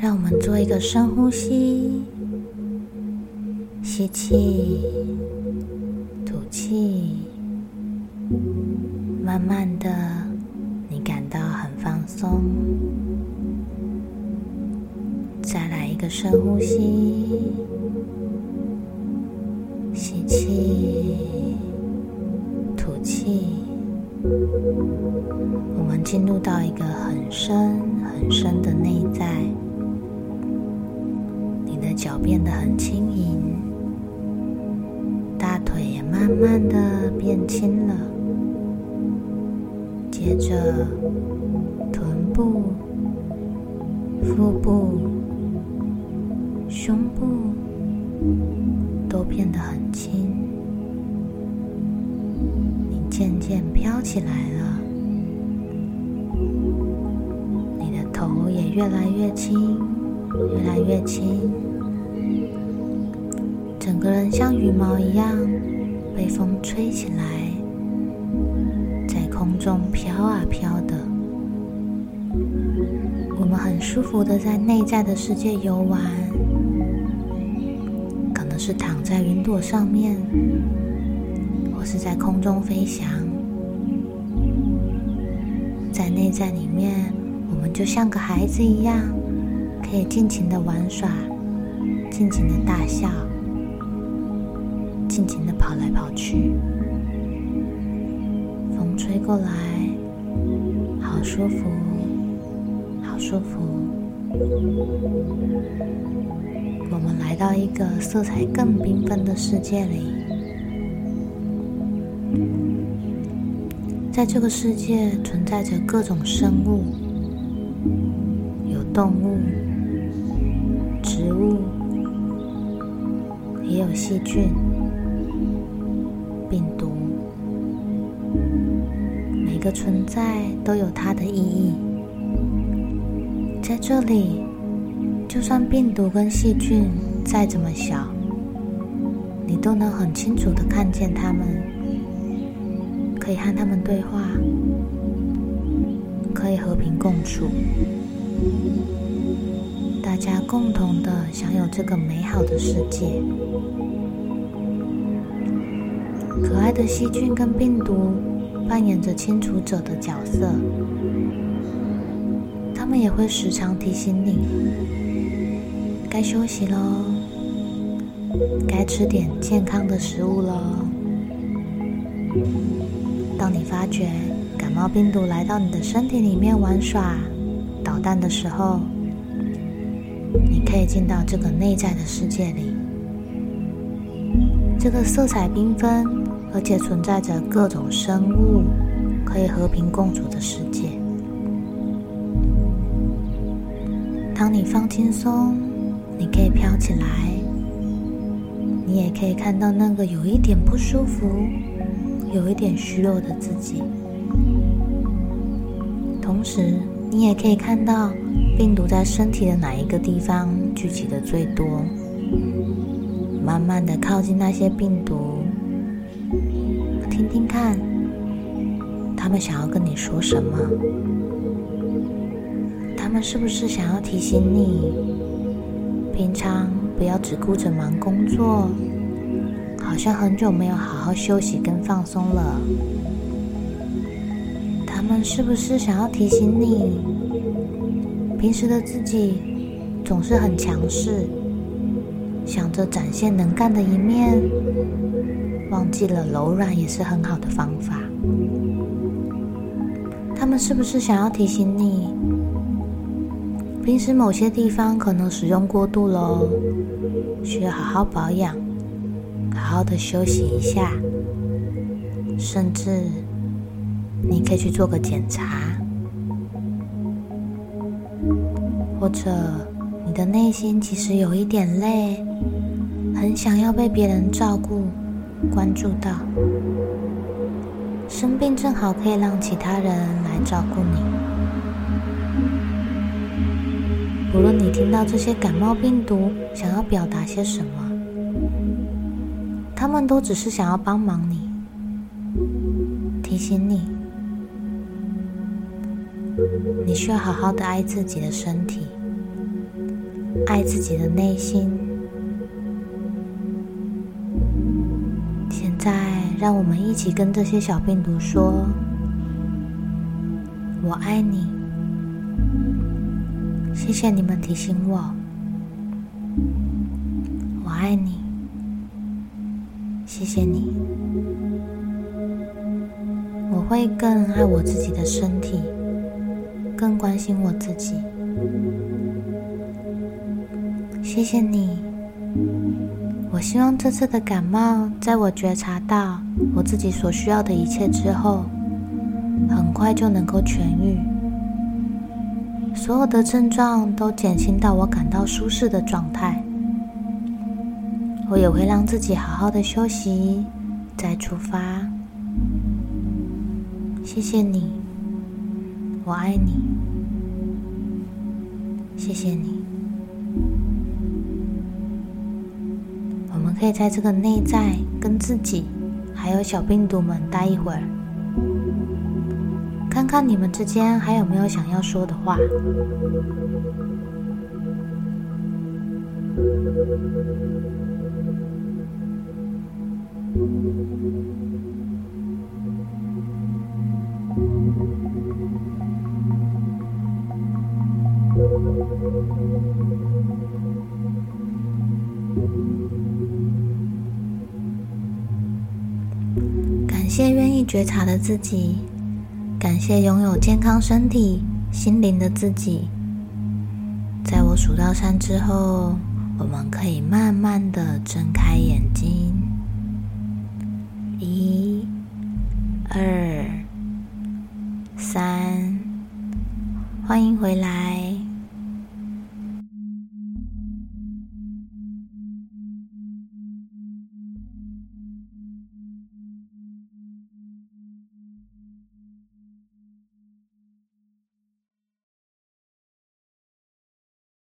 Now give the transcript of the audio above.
让我们做一个深呼吸，吸气，吐气，慢慢的，你感到很放松。再来一个深呼吸，吸气，气。我们进入到一个很深很深的内在。你的脚变得很轻盈，大腿也慢慢的变轻了。接着，臀部、腹部、胸部都变得很轻，渐渐飘起来了，你的头也越来越轻，越来越轻。整个人像羽毛一样被风吹起来，在空中飘啊飘的。我们很舒服的在内在的世界游玩，可能是躺在云朵上面，或是在空中飞翔。在内在里面，我们就像个孩子一样，可以尽情的玩耍，尽情的大笑。尽情的跑来跑去，风吹过来，好舒服，好舒服。我们来到一个色彩更缤纷的世界里，在这个世界存在着各种生物，有动物、植物，也有细菌。病毒，每个存在都有它的意义。在这里，就算病毒跟细菌再怎么小，你都能很清楚的看见它们，可以和他们对话，可以和平共处，大家共同的享有这个美好的世界。可爱的细菌跟病毒扮演着清除者的角色，他们也会时常提醒你：该休息喽，该吃点健康的食物喽。当你发觉感冒病毒来到你的身体里面玩耍、捣蛋的时候，你可以进到这个内在的世界里，这个色彩缤纷。而且存在着各种生物可以和平共处的世界。当你放轻松，你可以飘起来，你也可以看到那个有一点不舒服、有一点虚弱的自己。同时，你也可以看到病毒在身体的哪一个地方聚集的最多，慢慢的靠近那些病毒。听听看，他们想要跟你说什么？他们是不是想要提醒你，平常不要只顾着忙工作，好像很久没有好好休息跟放松了？他们是不是想要提醒你，平时的自己总是很强势，想着展现能干的一面？忘记了柔软也是很好的方法。他们是不是想要提醒你，平时某些地方可能使用过度喽，需要好好保养，好好的休息一下，甚至你可以去做个检查，或者你的内心其实有一点累，很想要被别人照顾。关注到生病，正好可以让其他人来照顾你。无论你听到这些感冒病毒想要表达些什么，他们都只是想要帮忙你，提醒你，你需要好好的爱自己的身体，爱自己的内心。现在，让我们一起跟这些小病毒说：“我爱你。”谢谢你们提醒我，我爱你。谢谢你。我会更爱我自己的身体，更关心我自己。谢谢你。我希望这次的感冒，在我觉察到我自己所需要的一切之后，很快就能够痊愈，所有的症状都减轻到我感到舒适的状态。我也会让自己好好的休息，再出发。谢谢你，我爱你。谢谢你，我们可以在这个内在跟自己，还有小病毒们待一会儿，看看你们之间还有没有想要说的话。感谢愿意觉察的自己，感谢拥有健康身体、心灵的自己。在我数到三之后，我们可以慢慢的睁开眼睛。一、二、三，欢迎回来。